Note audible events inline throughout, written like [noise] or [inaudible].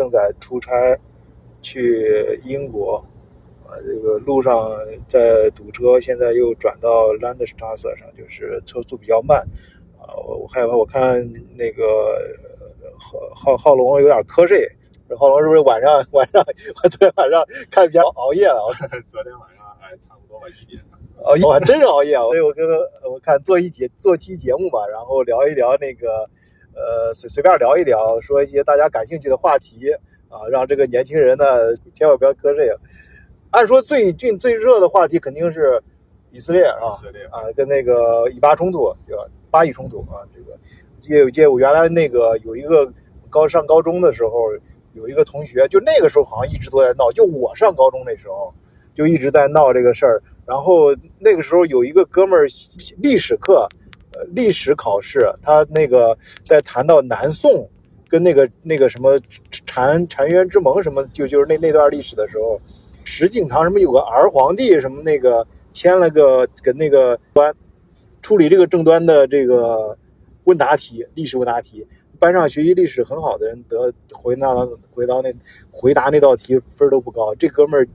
正在出差去英国，啊，这个路上在堵车，现在又转到 Landstrasse 上，就是车速比较慢，啊，我我害怕，我看那个浩浩浩龙有点瞌睡，浩龙是不是晚上 [laughs] 晚上我 [laughs] 昨天晚上看片熬夜了？昨天晚上哎，差不多吧，一点。熬夜，我还真是熬夜，所以我跟我看做一节做期节目吧，然后聊一聊那个。呃，随随便聊一聊，说一些大家感兴趣的话题啊，让这个年轻人呢千万不要瞌睡。按说最近最热的话题肯定是以色列啊，以色列啊，跟那个以巴冲突对吧？巴以冲突啊，这个记记我原来那个有一个高上高中的时候，有一个同学，就那个时候好像一直都在闹，就我上高中那时候就一直在闹这个事儿。然后那个时候有一个哥们儿历史课。历史考试，他那个在谈到南宋跟那个那个什么澶澶渊之盟什么，就就是那那段历史的时候，石敬瑭什么有个儿皇帝什么那个签了个跟那个端处理这个正端的这个问答题，历史问答题，班上学习历史很好的人得回答回答那回答那道题分都不高，这哥们儿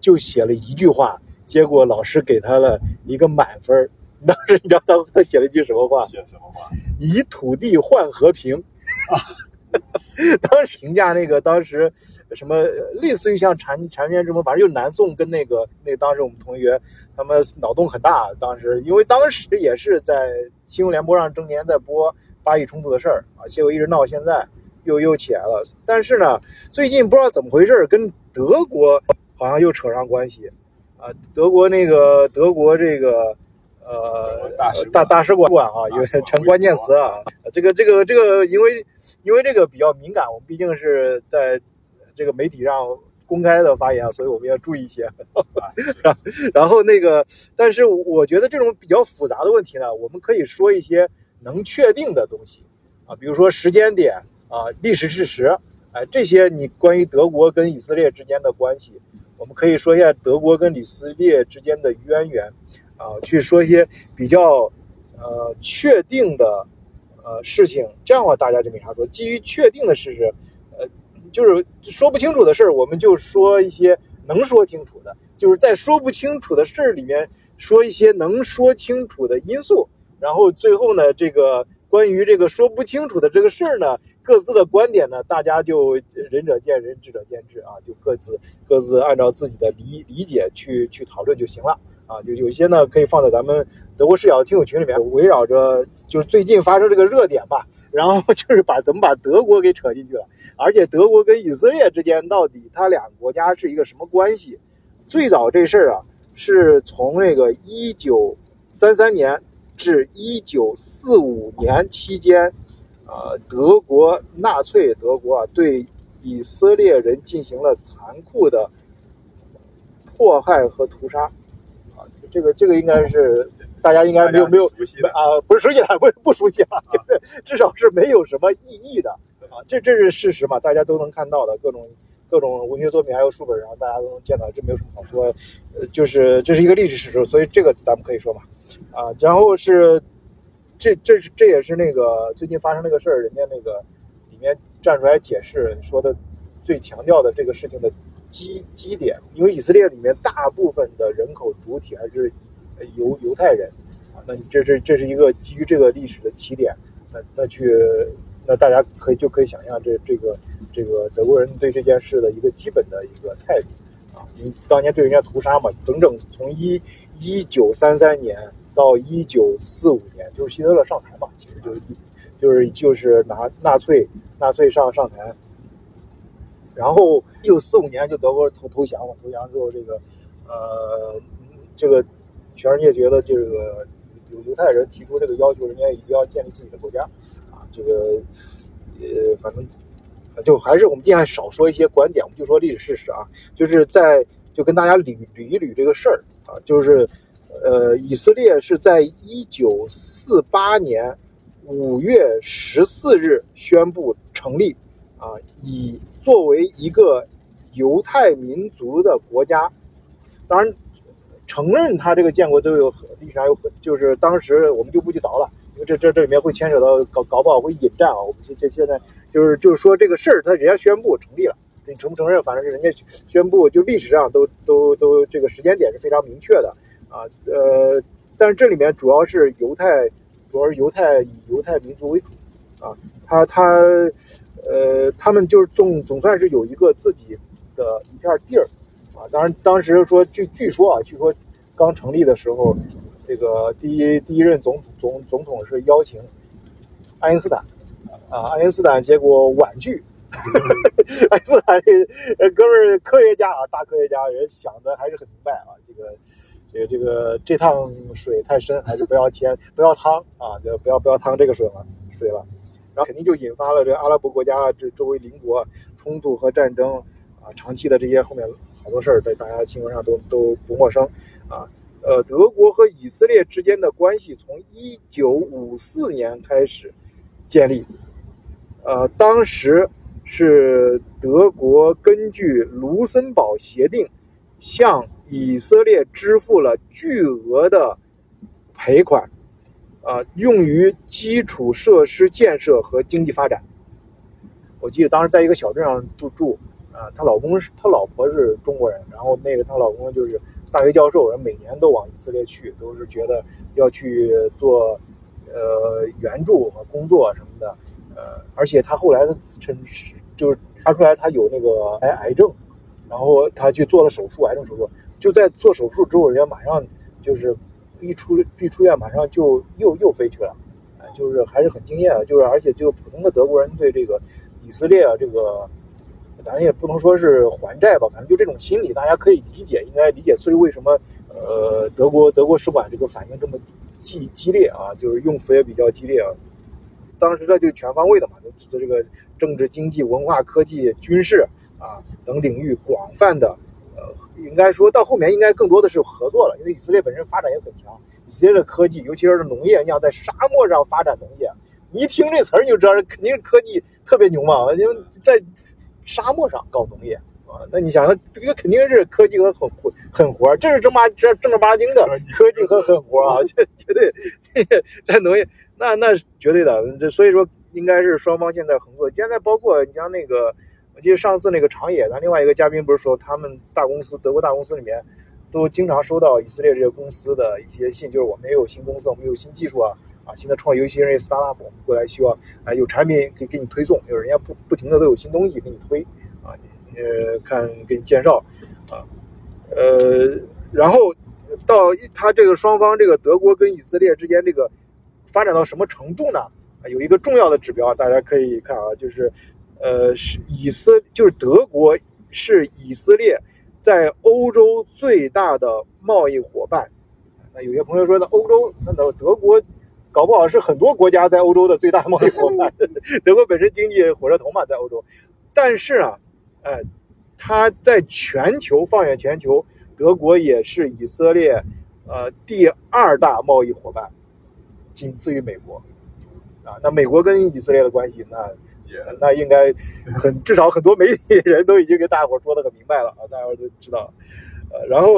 就写了一句话，结果老师给他了一个满分。当时你知道他他写了一句什么话？写什么话？以土地换和平。啊！[laughs] 当时评价那个当时什么类似于像澶澶渊之盟，反正就南宋跟那个那当时我们同学他们脑洞很大。当时因为当时也是在新闻联播上正年在播巴以冲突的事儿啊，结果一直闹到现在又又起来了。但是呢，最近不知道怎么回事，跟德国好像又扯上关系啊。德国那个德国这个。呃，大大大使馆啊，有成关键词啊。这个这个这个，因为因为这个比较敏感，我们毕竟是在这个媒体上公开的发言，所以我们要注意一些。[laughs] 然后那个，但是我觉得这种比较复杂的问题呢，我们可以说一些能确定的东西啊，比如说时间点啊、历史事实，哎，这些你关于德国跟以色列之间的关系，我们可以说一下德国跟以色列之间的渊源。啊，去说一些比较呃确定的呃事情，这样的话大家就没啥说。基于确定的事实，呃，就是说不清楚的事儿，我们就说一些能说清楚的；就是在说不清楚的事儿里面说一些能说清楚的因素。然后最后呢，这个关于这个说不清楚的这个事儿呢，各自的观点呢，大家就仁者见仁，智者见智啊，就各自各自按照自己的理理解去去讨论就行了。啊，就有些呢可以放在咱们德国视角的听友群里面，围绕着就是最近发生这个热点吧，然后就是 [laughs] 把怎么把德国给扯进去了，而且德国跟以色列之间到底它俩国家是一个什么关系？最早这事儿啊，是从那个一九三三年至一九四五年期间，呃，德国纳粹德国啊对以色列人进行了残酷的迫害和屠杀。啊这个这个应该是大家应该没有没有啊，不是熟悉的，不不熟悉啊，就是至少是没有什么意义的啊，这这是事实嘛，大家都能看到的各种各种文学作品还有书本上大家都能见到，这没有什么好说，呃，就是这是一个历史事实，所以这个咱们可以说嘛，啊，然后是这这是这也是那个最近发生那个事儿，人家那个里面站出来解释说的最强调的这个事情的。基基点，因为以色列里面大部分的人口主体还是犹犹太人啊，那你这是这是一个基于这个历史的起点，那那去那大家可以就可以想象这这个这个德国人对这件事的一个基本的一个态度你，当年对人家屠杀嘛，整整从一一九三三年到一九四五年，就是希特勒上台嘛，其实就是就是就是拿纳粹纳粹上上台。然后一九四五年就德国投投降嘛，投降之后这个，呃，这个全世界觉得这个犹犹太人提出这个要求，人家一定要建立自己的国家，啊，这个，呃，反正就还是我们尽量少说一些观点，我们就说历史事实啊，就是在就跟大家捋捋一捋这个事儿啊，就是，呃，以色列是在一九四八年五月十四日宣布成立。啊，以作为一个犹太民族的国家，当然承认他这个建国都有历史上有很，就是当时我们就不去倒了，这这这里面会牵扯到搞搞不好会引战啊。我们现现现在就是就是说这个事儿，他人家宣布成立了，你承不承认，反正是人家宣布，就历史上都都都这个时间点是非常明确的啊。呃，但是这里面主要是犹太，主要是犹太以犹太民族为主啊，他他呃，他们就是总总算是有一个自己的一片地儿啊。当然当时说据据说啊，据说刚成立的时候，这个第一第一任总总总统是邀请爱因斯坦。啊，爱因斯坦结果婉拒。[laughs] 爱因斯坦这哥们儿科学家啊，大科学家，人想的还是很明白啊。这个，这个，这个这趟水太深，还是不要添，不要趟啊，就不要不要趟这个水了，水了。然后肯定就引发了这阿拉伯国家这周围邻国冲突和战争啊，长期的这些后面好多事儿，在大家新闻上都都不陌生啊。呃，德国和以色列之间的关系从一九五四年开始建立。呃，当时是德国根据卢森堡协定向以色列支付了巨额的赔款，啊，用于基础设施建设和经济发展。我记得当时在一个小镇上住住，啊，她老公是她老婆是中国人，然后那个她老公就是大学教授，人每年都往以色列去，都是觉得要去做呃援助和工作什么的。呃，而且他后来的称是就是查出来他有那个癌癌症，然后他去做了手术，癌症手术就在做手术之后，人家马上就是一出一出院，马上就又又飞去了，就是还是很惊艳，就是而且就普通的德国人对这个以色列啊，这个咱也不能说是还债吧，反正就这种心理，大家可以理解，应该理解。所以为什么呃德国德国使馆这个反应这么激激烈啊，就是用词也比较激烈啊。当时这就全方位的嘛，就这个政治、经济、文化、科技、军事啊等领域广泛的，呃，应该说到后面应该更多的是合作了，因为以色列本身发展也很强，以色列的科技，尤其是农业，你想在沙漠上发展农业，你一听这词儿你就知道肯定是科技特别牛嘛，因为在沙漠上搞农业啊，那你想，这个肯定是科技和狠活狠活，这是正八这正儿八经的科技和狠活啊，这绝对在农业。那那绝对的，这所以说应该是双方现在合作。现在包括你像那个，我记得上次那个长野，咱另外一个嘉宾不是说他们大公司德国大公司里面都经常收到以色列这些公司的一些信，就是我们也有新公司，我们有新技术啊啊，新的创业，尤其是 startup 过来需要啊有产品给给你推送，就是人家不不停的都有新东西给你推啊，呃看给你介绍啊，呃，然后到他这个双方这个德国跟以色列之间这个。发展到什么程度呢？啊，有一个重要的指标，大家可以看啊，就是，呃，是以色，就是德国是以色列在欧洲最大的贸易伙伴。那有些朋友说，那欧洲，那德德国搞不好是很多国家在欧洲的最大贸易伙伴。[laughs] 德国本身经济火车头嘛，在欧洲。但是啊，哎，它在全球放眼全球，德国也是以色列呃第二大贸易伙伴。仅次于美国，啊，那美国跟以色列的关系，那那应该很至少很多媒体人都已经跟大伙说的很明白了啊，大家都知道，呃，然后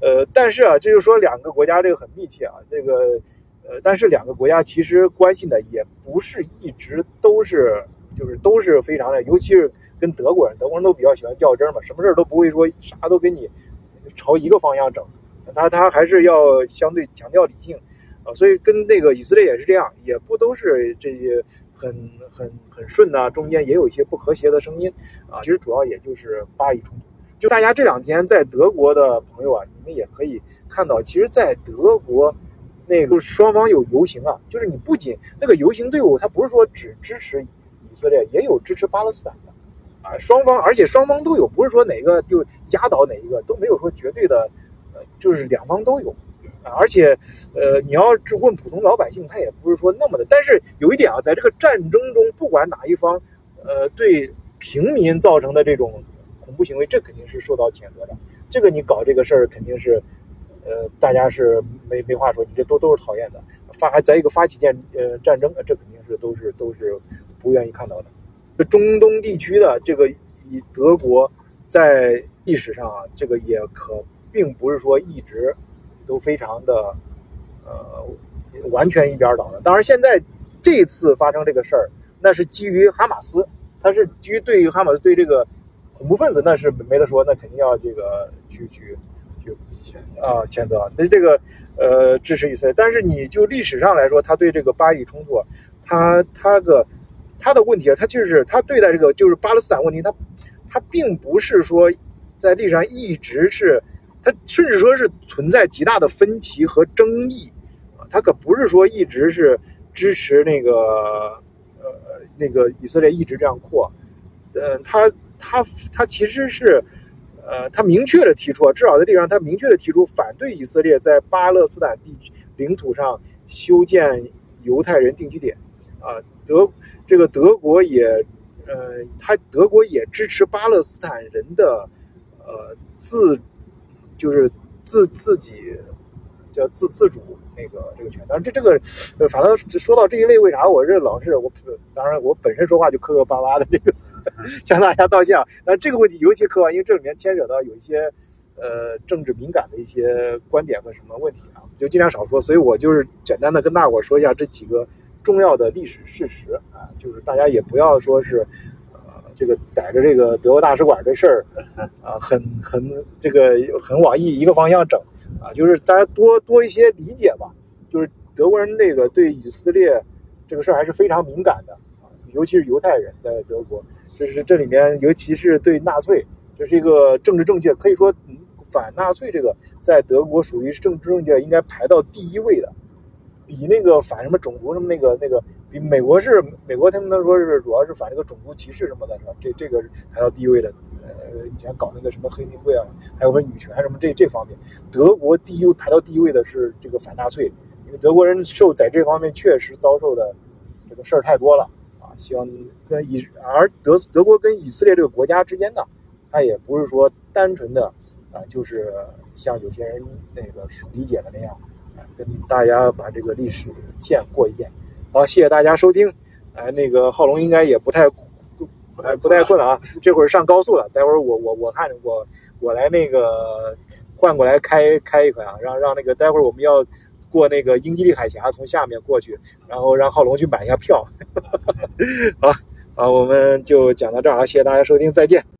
呃，但是啊，这就说两个国家这个很密切啊，这个呃，但是两个国家其实关系呢也不是一直都是就是都是非常的，尤其是跟德国人，德国人都比较喜欢较真嘛，什么事都不会说啥都跟你朝一个方向整，他他还是要相对强调理性。所以跟那个以色列也是这样，也不都是这些很很很顺呐，中间也有一些不和谐的声音啊。其实主要也就是巴以冲突。就大家这两天在德国的朋友啊，你们也可以看到，其实，在德国那个双方有游行啊，就是你不仅那个游行队伍，他不是说只支持以色列，也有支持巴勒斯坦的啊。双方，而且双方都有，不是说哪个就压倒哪一个，都没有说绝对的，呃，就是两方都有。而且，呃，你要是问普通老百姓，他也不是说那么的。但是有一点啊，在这个战争中，不管哪一方，呃，对平民造成的这种恐怖行为，这肯定是受到谴责的。这个你搞这个事儿，肯定是，呃，大家是没没话说，你这都都是讨厌的。发还再一个发起战呃战争，这肯定是都是都是不愿意看到的。这中东地区的这个以德国在历史上啊，这个也可并不是说一直。都非常的，呃，完全一边倒的。当然，现在这次发生这个事儿，那是基于哈马斯他是基于对于哈马斯对这个恐怖分子那是没得说，那肯定要这个去去啊谴责，那这个呃支持以色列。但是你就历史上来说，他对这个巴以冲突，他他个他的问题啊，他就是他对待这个就是巴勒斯坦问题，他他并不是说在历史上一直是，他甚至说是存在极大的分歧和争议，他可不是说一直是支持那个呃那个以色列一直这样扩，呃，他他他其实是。呃，他明确的提出，至少在历史上，他明确的提出反对以色列在巴勒斯坦地区领土上修建犹太人定居点。啊，德这个德国也，呃，他德国也支持巴勒斯坦人的，呃，自就是自自己叫自自主那个这个权。当然，这这个，反正说到这一类，为啥我这老是我，当然我本身说话就磕磕巴巴的这个。[laughs] 向大家道歉啊！那这个问题尤其客观，因为这里面牵扯到有一些呃政治敏感的一些观点和什么问题啊，就尽量少说。所以我就是简单的跟大伙说一下这几个重要的历史事实啊，就是大家也不要说是呃这个逮着这个德国大使馆这事儿啊，很很这个很往一一个方向整啊，就是大家多多一些理解吧。就是德国人那个对以色列这个事儿还是非常敏感的啊，尤其是犹太人在德国。这是这里面，尤其是对纳粹，这是一个政治正确，可以说反纳粹这个在德国属于政治正确，应该排到第一位的，比那个反什么种族什么那个那个，比美国是美国他们都说是主要是反这个种族歧视什么的，是吧？这这个排到第一位的。呃，以前搞那个什么黑名贵啊，还有说女权什么这这方面，德国第一排到第一位的是这个反纳粹，因为德国人受在这方面确实遭受的这个事儿太多了。希望跟以而德德国跟以色列这个国家之间呢，它也不是说单纯的啊，就是像有些人那个理解的那样啊，跟大家把这个历史线过一遍。好，谢谢大家收听。哎，那个浩龙应该也不太不太不太困了啊，这会儿上高速了，待会儿我我我看我我来那个换过来开开一回啊，让让那个待会儿我们要。过那个英吉利海峡，从下面过去，然后让浩龙去买一下票。[laughs] 好，好，我们就讲到这儿啊，谢谢大家收听，再见。